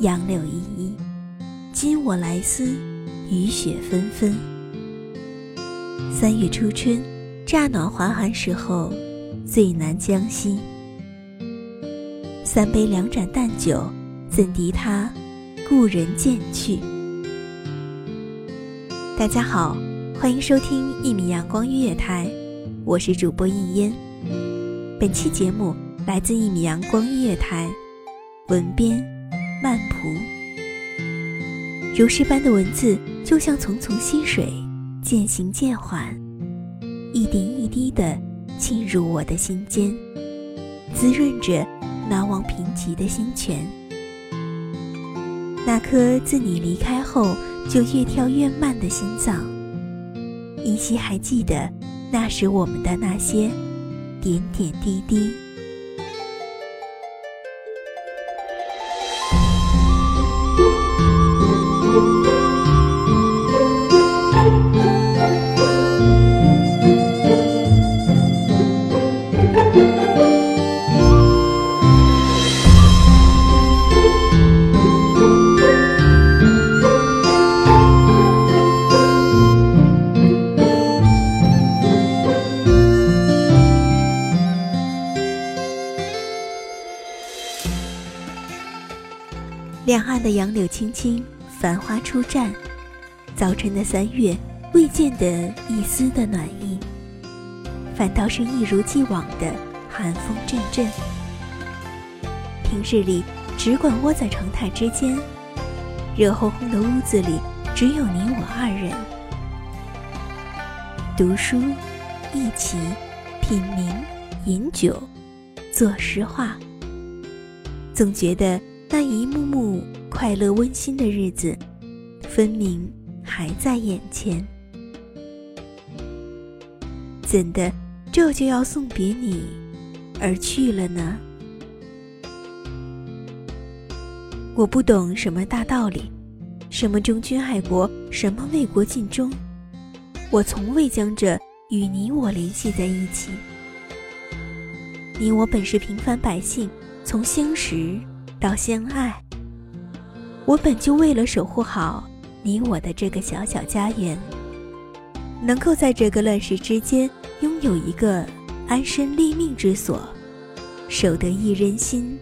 杨柳依依；今我来思，雨雪纷纷。三月初春，乍暖还寒时候，最难将息。三杯两盏淡酒，怎敌他故人渐去？大家好，欢迎收听一米阳光音乐台，我是主播一烟。本期节目来自一米阳光音乐台。文编慢蒲，如诗般的文字就像淙淙溪水，渐行渐缓，一点一滴的浸入我的心间，滋润着难忘贫瘠的心泉。那颗自你离开后就越跳越慢的心脏，依稀还记得那时我们的那些点点滴滴。两岸的杨柳青青，繁花初绽。早晨的三月，未见得一丝的暖意，反倒是一如既往的寒风阵阵。平日里只管窝在窗台之间，热烘烘的屋子里只有你我二人，读书、一起品茗、饮酒、作诗画，总觉得。那一幕幕快乐温馨的日子，分明还在眼前。怎的这就要送别你而去了呢？我不懂什么大道理，什么忠君爱国，什么为国尽忠，我从未将这与你我联系在一起。你我本是平凡百姓，从相识。到相爱，我本就为了守护好你我的这个小小家园，能够在这个乱世之间拥有一个安身立命之所，守得一人心，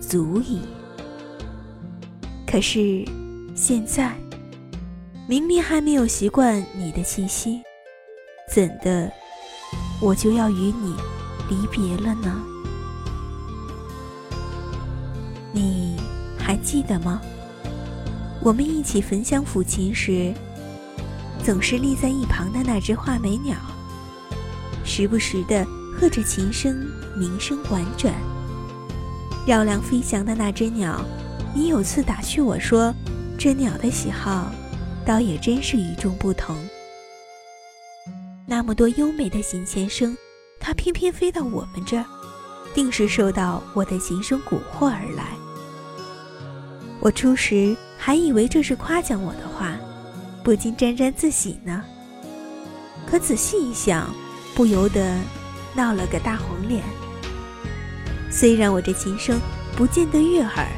足矣。可是现在，明明还没有习惯你的气息，怎的我就要与你离别了呢？你还记得吗？我们一起焚香抚琴时，总是立在一旁的那只画眉鸟，时不时的和着琴声，鸣声婉转。绕梁飞翔的那只鸟，你有次打趣我说，这鸟的喜好倒也真是与众不同。那么多优美的琴弦声，它偏偏飞到我们这儿，定是受到我的琴声蛊惑而来。我初时还以为这是夸奖我的话，不禁沾沾自喜呢。可仔细一想，不由得闹了个大红脸。虽然我这琴声不见得悦耳，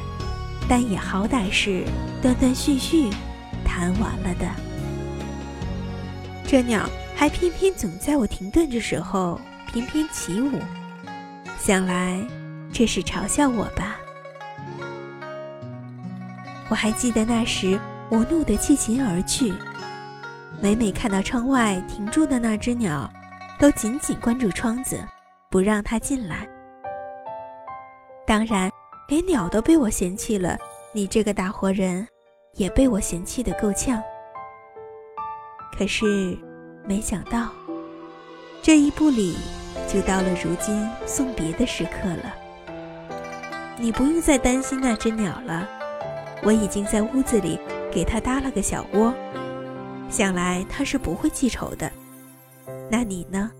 但也好歹是断断续续弹完了的。这鸟还偏偏总在我停顿的时候翩翩起舞，想来这是嘲笑我吧。我还记得那时我怒得弃琴而去，每每看到窗外停住的那只鸟，都紧紧关住窗子，不让它进来。当然，连鸟都被我嫌弃了，你这个大活人，也被我嫌弃的够呛。可是，没想到，这一步里，就到了如今送别的时刻了。你不用再担心那只鸟了，我已经在屋子里给它搭了个小窝，想来它是不会记仇的。那你呢？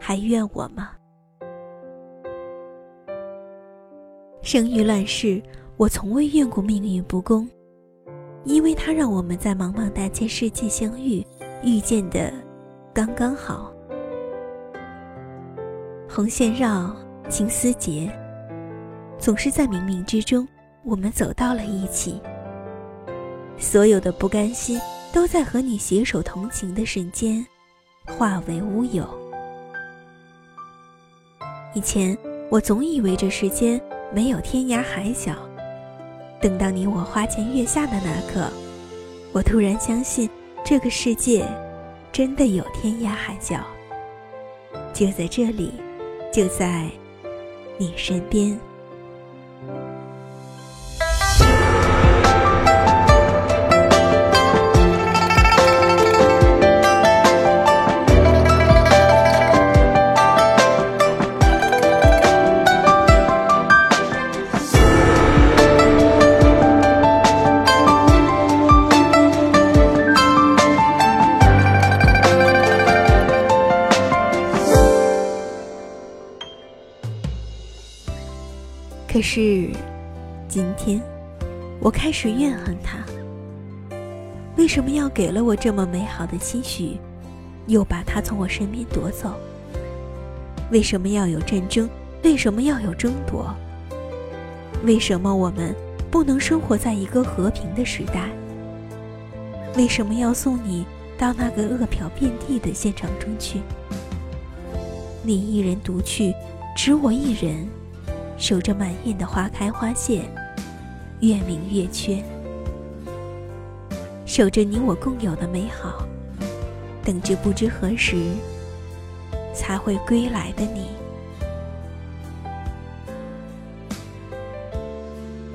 还怨我吗？生于乱世，我从未怨过命运不公，因为它让我们在茫茫大千世界相遇，遇见的刚刚好。红线绕，青丝结，总是在冥冥之中，我们走到了一起。所有的不甘心，都在和你携手同行的瞬间，化为乌有。以前，我总以为这世间。没有天涯海角。等到你我花前月下的那刻，我突然相信这个世界真的有天涯海角，就在这里，就在你身边。可是，今天我开始怨恨他。为什么要给了我这么美好的期许，又把他从我身边夺走？为什么要有战争？为什么要有争夺？为什么我们不能生活在一个和平的时代？为什么要送你到那个饿殍遍地的现场中去？你一人独去，只我一人。守着满院的花开花谢，月明月缺，守着你我共有的美好，等着不知何时才会归来的你。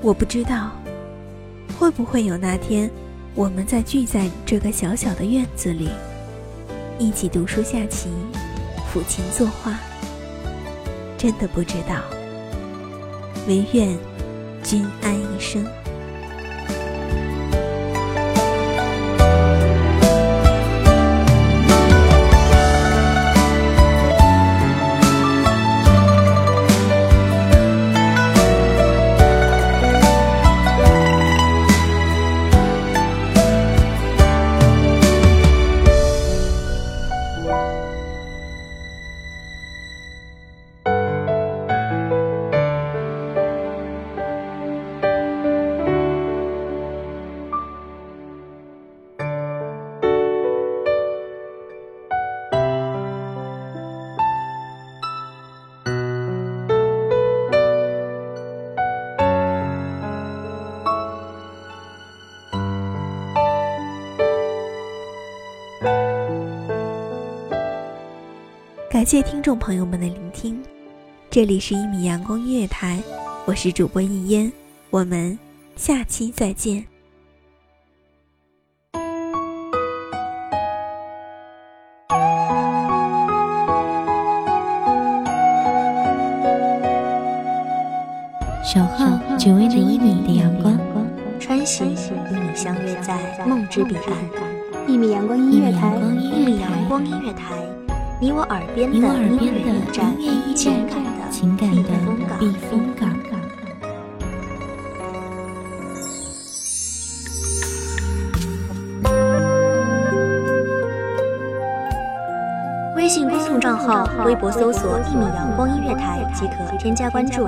我不知道会不会有那天，我们再聚在这个小小的院子里，一起读书下棋，抚琴作画。真的不知道。唯愿君安一生。感谢听众朋友们的聆听，这里是一米阳光音乐台，我是主播一烟，我们下期再见。小号只为那一米的阳光。穿行，与你相约在梦之彼岸。一米阳光音乐台，一米阳光音乐台，你我耳边的音乐驿站，情感的情感的避风港。微信公众账号、微博搜索“一米阳光音乐台”即可添加关注。